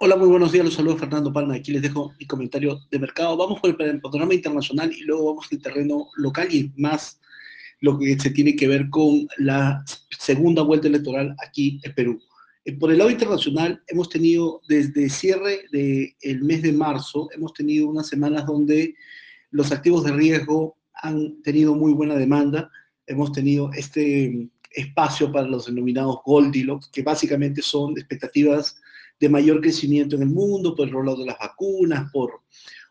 Hola, muy buenos días. Los saludo Fernando Palma. Aquí les dejo mi comentario de mercado. Vamos por el panorama internacional y luego vamos al terreno local y más lo que se tiene que ver con la segunda vuelta electoral aquí en Perú. Eh, por el lado internacional, hemos tenido desde cierre del mes de marzo, hemos tenido unas semanas donde los activos de riesgo han tenido muy buena demanda. Hemos tenido este espacio para los denominados Goldilocks, que básicamente son expectativas de mayor crecimiento en el mundo, por el rollo de las vacunas, por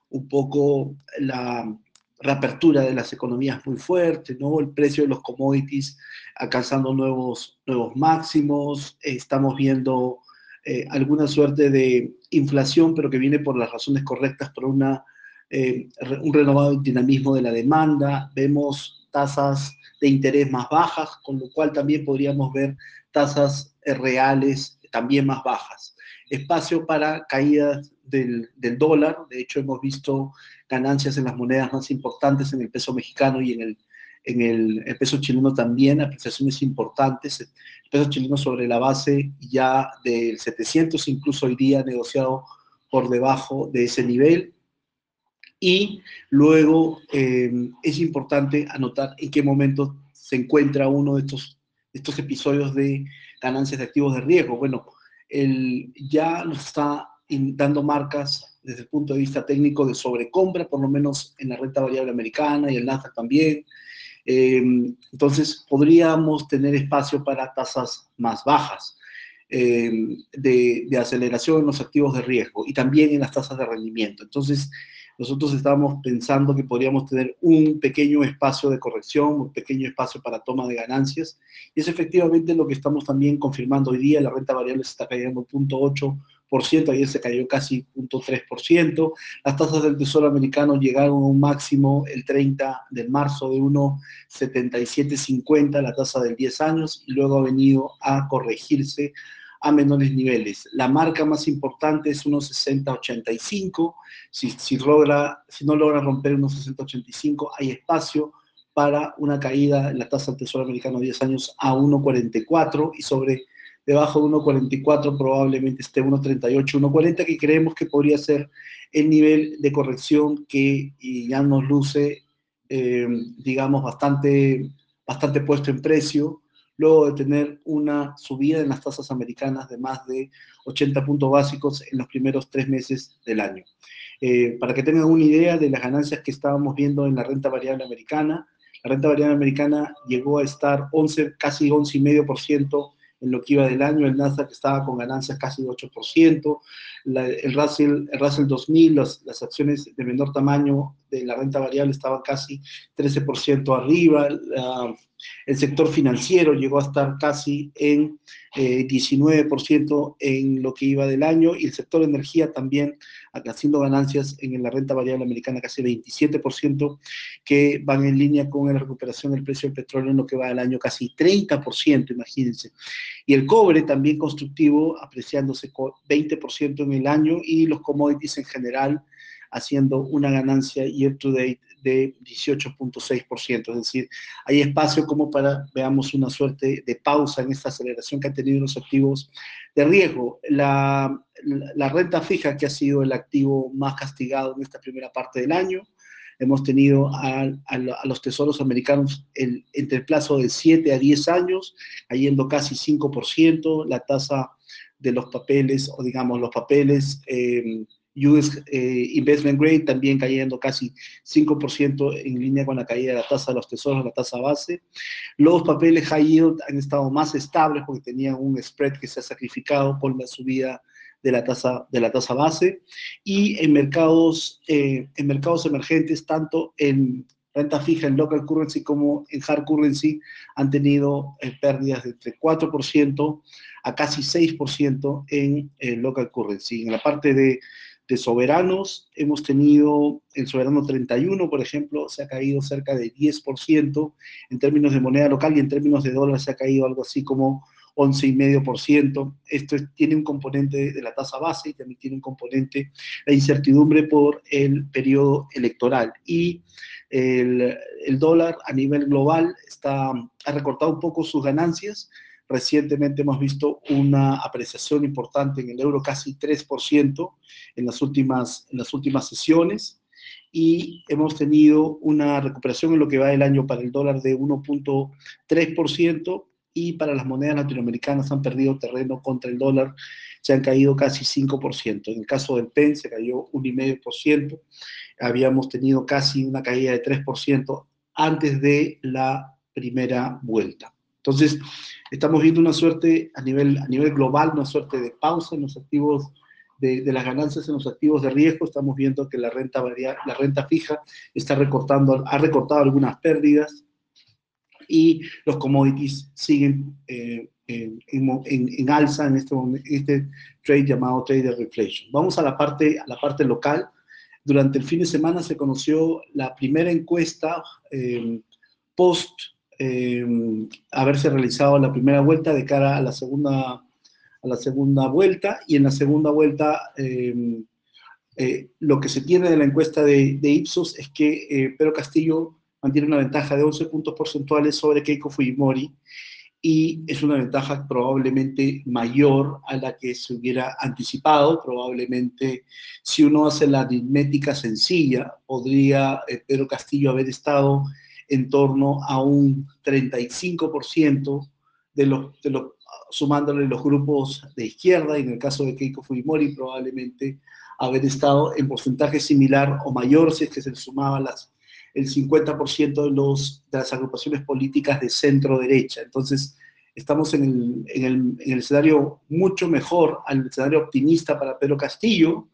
un poco la reapertura de las economías muy fuerte, ¿no? El precio de los commodities alcanzando nuevos, nuevos máximos, estamos viendo eh, alguna suerte de inflación, pero que viene por las razones correctas, por una, eh, un renovado dinamismo de la demanda, vemos tasas de interés más bajas, con lo cual también podríamos ver tasas eh, reales también más bajas espacio para caídas del, dólar. De hecho, hemos visto ganancias en las monedas más importantes, en el peso mexicano y en el, en el, peso chileno también, apreciaciones importantes. El peso chileno sobre la base ya del 700, incluso hoy día negociado por debajo de ese nivel. Y luego eh, es importante anotar en qué momento se encuentra uno de estos, estos episodios de ganancias de activos de riesgo. Bueno, el, ya nos está dando marcas desde el punto de vista técnico de sobrecompra, por lo menos en la renta variable americana y el Nasdaq también. Eh, entonces, podríamos tener espacio para tasas más bajas eh, de, de, aceleración en los activos de riesgo y también en las tasas de rendimiento. Entonces, nosotros estábamos pensando que podríamos tener un pequeño espacio de corrección, un pequeño espacio para toma de ganancias, y es efectivamente lo que estamos también confirmando hoy día, la renta variable se está cayendo 0.8%, ayer se cayó casi 0.3%, las tasas del Tesoro americano llegaron a un máximo el 30 de marzo de 1,7750, la tasa del 10 años, y luego ha venido a corregirse a menores niveles. La marca más importante es unos 60-85. Si, si, logra, si no logra romper unos 60-85, hay espacio para una caída en la tasa del Tesoro americano de 10 años a 1,44 y sobre debajo de 1,44 probablemente esté 1,38, 1,40 que creemos que podría ser el nivel de corrección que ya nos luce, eh, digamos, bastante, bastante puesto en precio luego de tener una subida en las tasas americanas de más de 80 puntos básicos en los primeros tres meses del año. Eh, para que tengan una idea de las ganancias que estábamos viendo en la renta variable americana, la renta variable americana llegó a estar 11, casi 11,5% en lo que iba del año, el Nasdaq estaba con ganancias casi de 8%, el, Russell, el Russell 2000, las acciones de menor tamaño de la renta variable estaban casi 13% arriba, el sector financiero llegó a estar casi en 19% eh, en lo que iba del año y el sector energía también haciendo ganancias en la renta variable americana casi 27%, que van en línea con la recuperación del precio del petróleo en lo que va del año casi 30%, imagínense. Y el cobre también constructivo apreciándose 20% en el año y los commodities en general haciendo una ganancia year to date de 18.6%. Es decir, hay espacio como para, veamos, una suerte de pausa en esta aceleración que han tenido los activos de riesgo. La, la, renta fija, que ha sido el activo más castigado en esta primera parte del año, hemos tenido a, a, los tesoros americanos el, entre el plazo de 7 a 10 años, cayendo casi 5%, la tasa de los papeles, o digamos los papeles eh, US eh, Investment Grade también cayendo casi 5% en línea con la caída de la tasa de los tesoros, la tasa base. Los papeles high yield han estado más estables porque tenían un spread que se ha sacrificado por la subida de la tasa, de la tasa base. Y en mercados, eh, en mercados emergentes, tanto en renta fija en local currency como en hard currency han tenido eh, pérdidas de entre 4% a casi 6% en local currency. En la parte de de soberanos. Hemos tenido el soberano 31, por ejemplo, se ha caído cerca de 10% en términos de moneda local y en términos de dólar se ha caído algo así como 11,5%. Esto tiene un componente de la tasa base y también tiene un componente la incertidumbre por el periodo electoral. Y el, el dólar a nivel global está, ha recortado un poco sus ganancias, Recientemente hemos visto una apreciación importante en el euro, casi 3% en las últimas, en las últimas sesiones, y hemos tenido una recuperación en lo que va del año para el dólar de 1.3%, y para las monedas latinoamericanas han perdido terreno contra el dólar, se han caído casi 5%. En el caso del PEN se cayó 1,5%, habíamos tenido casi una caída de 3% antes de la primera vuelta. Entonces, estamos viendo una suerte a nivel, a nivel global, una suerte de pausa en los activos, de, de las ganancias en los activos de riesgo. Estamos viendo que la renta, la renta fija está recortando, ha recortado algunas pérdidas y los commodities siguen eh, en, en, alza en este, este trade llamado trade de reflation. Vamos a la, parte, a la parte local. Durante el fin de semana se conoció la primera encuesta eh, post eh, haberse realizado la primera vuelta de cara a la segunda, a la segunda vuelta y en la segunda vuelta eh, eh, lo que se tiene de la encuesta de, de Ipsos es que Pedro Castillo mantiene una ventaja de 11 puntos porcentuales sobre Keiko Fujimori y es una ventaja probablemente mayor a la que se hubiera anticipado. Probablemente, si uno hace la aritmética sencilla, podría Pedro Castillo haber estado en torno a un 35% de los, de los, sumándole los grupos de izquierda, y en el caso de Keiko Fujimori probablemente haber estado en porcentaje similar o mayor si es que se sumaba las, el 50% de, los, de las agrupaciones políticas de centro-derecha. Entonces, estamos en el, en, el, en el escenario mucho mejor al escenario optimista para Pedro Castillo,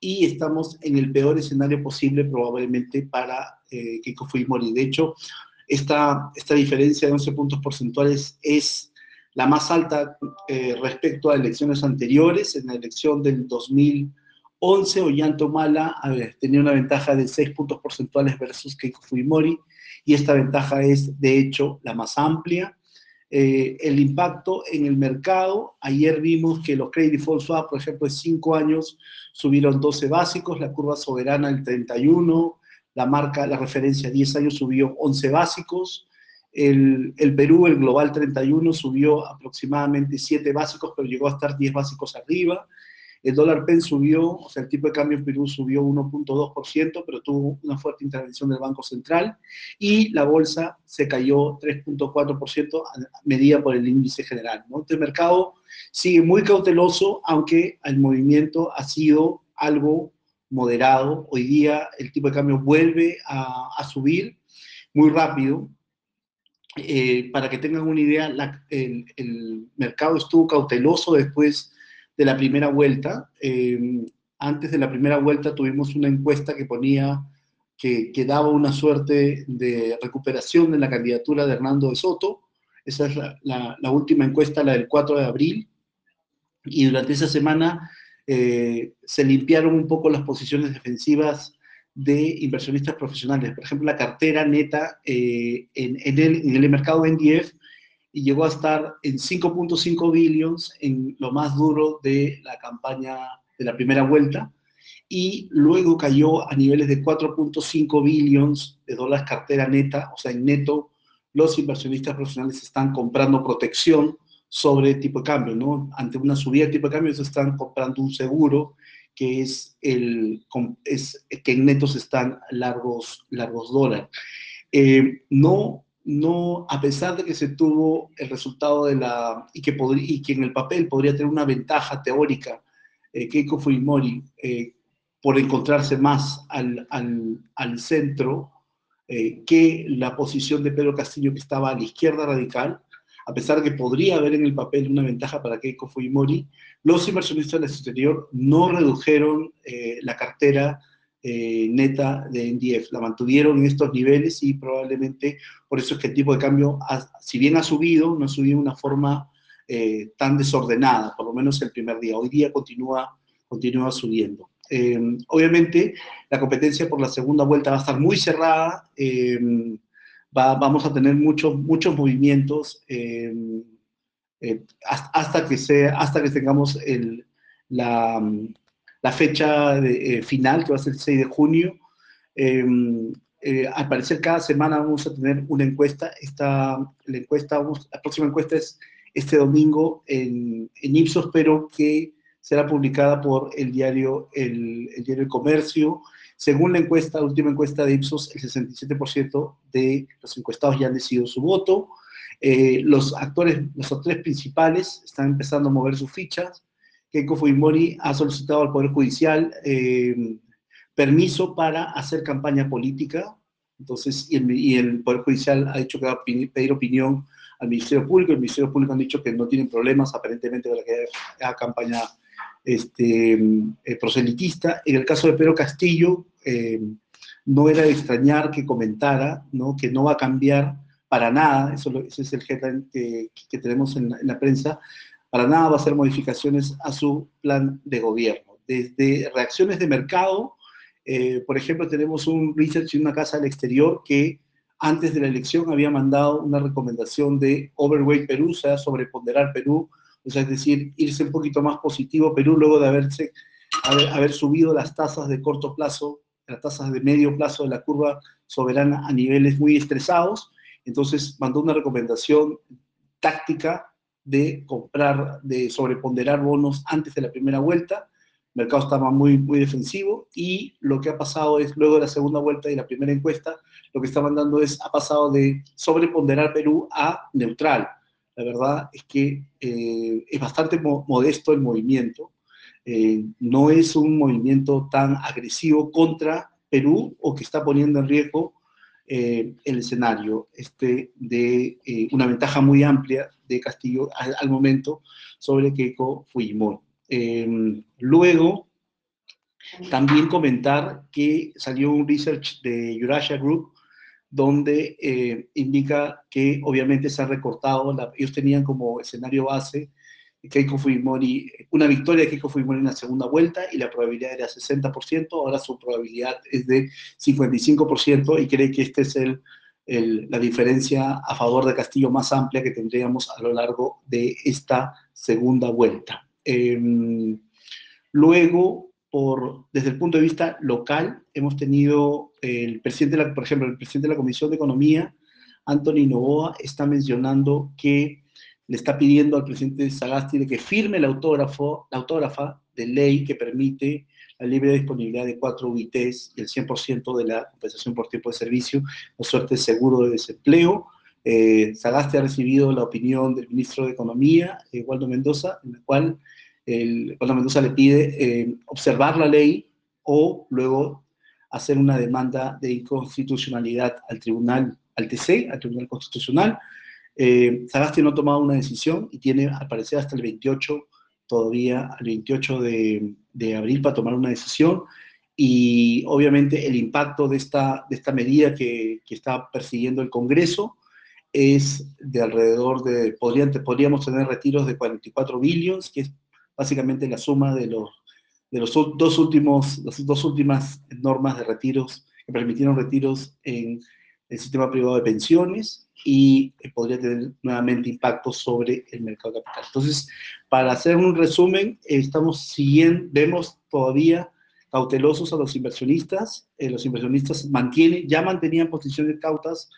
y estamos en el peor escenario posible probablemente para eh, Keiko Fujimori. De hecho, esta, esta diferencia de 11 puntos porcentuales es la más alta eh, respecto a elecciones anteriores. En la elección del 2011, Ollanta Humala tenía una ventaja de 6 puntos porcentuales versus Keiko Fujimori, y esta ventaja es, de hecho, la más amplia. Eh, el impacto en el mercado, ayer vimos que los credit default swap, por ejemplo, de 5 años, subieron 12 básicos, la curva soberana el 31, la marca, la referencia 10 años subió 11 básicos, el, el, Perú, el Global 31, subió aproximadamente 7 básicos, pero llegó a estar 10 básicos arriba, el dólar PEN subió, o sea, el tipo de cambio en Perú subió 1.2%, pero tuvo una fuerte intervención del Banco Central, y la bolsa se cayó 3.4%, medida por el índice general. ¿no? Este mercado sigue muy cauteloso, aunque el movimiento ha sido algo moderado. Hoy día el tipo de cambio vuelve a, subir muy rápido. Eh, para que tengan una idea, el, mercado estuvo cauteloso después de la primera vuelta. Eh, antes de la primera vuelta tuvimos una encuesta que ponía que, que, daba una suerte de recuperación en la candidatura de Hernando de Soto. Esa es la, la última encuesta, la del 4 de abril. Y durante esa semana eh, se limpiaron un poco las posiciones defensivas de inversionistas profesionales. Por ejemplo, la cartera neta eh, en, en, el, en el mercado NDF y llegó a estar en 5.5 billions en lo más duro de la campaña de la primera vuelta y luego cayó a niveles de 4.5 billions de dólares cartera neta, o sea, en neto los inversionistas profesionales están comprando protección sobre tipo de cambio, ¿no? Ante una subida de tipo de cambio, se están comprando un seguro que es, el, es que en netos están largos, largos dólares. Eh, no no, a pesar de que se tuvo el resultado de la, y que, y que en el papel podría tener una ventaja teórica, eh, Keiko Fujimori, eh, por encontrarse más al, al, al centro eh, que la posición de Pedro Castillo, que estaba a la izquierda radical, a pesar de que podría haber en el papel una ventaja para Keiko Fujimori, los inversionistas del exterior no redujeron eh, la cartera eh, neta de NDF. La mantuvieron en estos niveles y probablemente por eso es que el tipo de cambio, si bien ha subido, no ha subido de una forma eh, tan desordenada, por lo menos el primer día. Hoy día continúa, continúa subiendo. Eh, obviamente, la competencia por la segunda vuelta va a estar muy cerrada, va, vamos a tener muchos, muchos movimientos eh, hasta, que sea, hasta que tengamos la, fecha eh, final, que va a ser el 6 de junio. Eh, eh, al parecer cada semana vamos a tener una encuesta. Esta, la, encuesta la próxima encuesta es este domingo en, Ipsos, pero que será publicada por el diario el, diario el Comercio. Según la encuesta, última encuesta de Ipsos, el 67% de los encuestados ya han decidido su voto. Eh, los, actores, los actores principales están empezando a mover sus fichas. Keiko Fujimori ha solicitado al Poder Judicial eh, permiso para hacer campaña política, entonces, y el, Poder Judicial ha dicho que va a pedir opinión al Ministerio Público, el Ministerio Público han dicho que no tienen problemas aparentemente para que haya campaña este, eh, proselitista. En el caso de Pedro Castillo, no era de extrañar que comentara que no va a cambiar para nada, eso, ese es el headline que, tenemos en la, prensa, para nada va a hacer modificaciones a su plan de gobierno. Desde reacciones de mercado, eh, por ejemplo, tenemos un research en una casa del exterior que antes de la elección había mandado una recomendación de overweight Perú, o sea, sobreponderar Perú, o sea, es decir, irse un poquito más positivo Perú luego de haberse, haber, subido las tasas de corto plazo, las tasas de medio plazo de la curva soberana a niveles muy estresados, entonces mandó una recomendación táctica de comprar, de sobreponderar bonos antes de la primera vuelta. El mercado estaba muy, muy defensivo y lo que ha pasado es, luego de la segunda vuelta y la primera encuesta, lo que está mandando es, ha pasado de sobreponderar Perú a neutral. La verdad es que eh, es bastante modesto el movimiento. Eh, no es un movimiento tan agresivo contra Perú o que está poniendo en riesgo eh, el escenario este, de una ventaja muy amplia de Castillo al, momento sobre Keiko Fujimori. Em, luego, también comentar que salió un research de Eurasia Group donde eh, indica que obviamente se ha recortado, ellos tenían como escenario base Keiko Fujimori, una victoria de Keiko Fujimori en la segunda vuelta y la probabilidad era 60%, ahora su probabilidad es de 55% y cree que esta es el, la diferencia a favor de Castillo más amplia que tendríamos a lo largo de esta segunda vuelta. Em, luego, por, desde el punto de vista local, hemos tenido el presidente, la, por ejemplo, el presidente de la Comisión de Economía, Anthony Novoa, está mencionando que le está pidiendo al presidente Sagasti de que firme el autógrafo, la autógrafa de ley que permite la libre disponibilidad de cuatro UITs y el 100% de la compensación por tiempo de servicio, o suerte seguro de desempleo. Eh, Sagasti ha recibido la opinión del ministro de Economía, eh, Waldo Mendoza, en la cual el, Mendoza le pide eh, observar la ley o luego hacer una demanda de inconstitucionalidad al tribunal, al TC, al Tribunal Constitucional, eh, Sagasti no ha tomado una decisión y tiene, al parecer, hasta el 28, todavía, el 28 de, abril para tomar una decisión. Y obviamente el impacto de esta, medida que, está persiguiendo el Congreso es de alrededor de, podríamos tener retiros de 44 billones, que es básicamente la suma de los, de los dos últimos, las dos últimas normas de retiros que permitieron retiros en el sistema privado de pensiones y podría tener nuevamente impacto sobre el mercado capital. Entonces, para hacer un resumen, estamos siguiendo, vemos todavía cautelosos a los inversionistas, eh, los inversionistas mantienen, ya mantenían posiciones cautas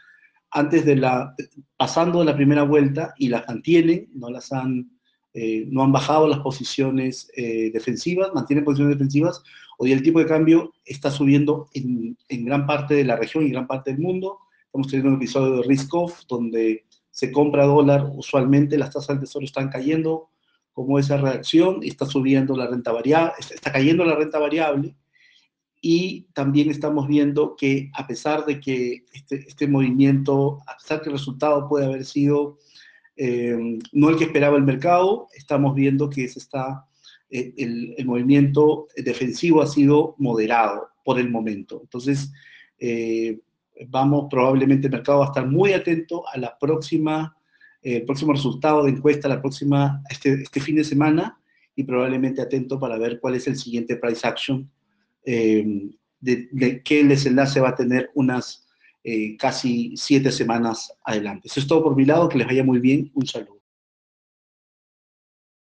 antes de la, pasando de la primera vuelta y las mantienen, no las han, eh, no han bajado las posiciones defensivas, mantienen posiciones defensivas, hoy el tipo de cambio está subiendo en, en gran parte de la región y gran parte del mundo, Estamos teniendo un episodio de Risk Off, donde se compra dólar, usualmente las tasas del tesoro están cayendo como esa reacción, está subiendo la renta variable, está cayendo la renta variable, y también estamos viendo que a pesar de que este, este movimiento, a pesar que el resultado puede haber sido eh, no el que esperaba el mercado, estamos viendo que se está, eh, el, movimiento defensivo ha sido moderado por el momento. Entonces, eh, vamos, probablemente el mercado va a estar muy atento a la próxima, el próximo resultado de encuesta, la próxima, este, este, fin de semana, y probablemente atento para ver cuál es el siguiente price action, de, de, qué desenlace va a tener unas eh, casi siete semanas adelante. Eso es todo por mi lado, que les vaya muy bien, un saludo.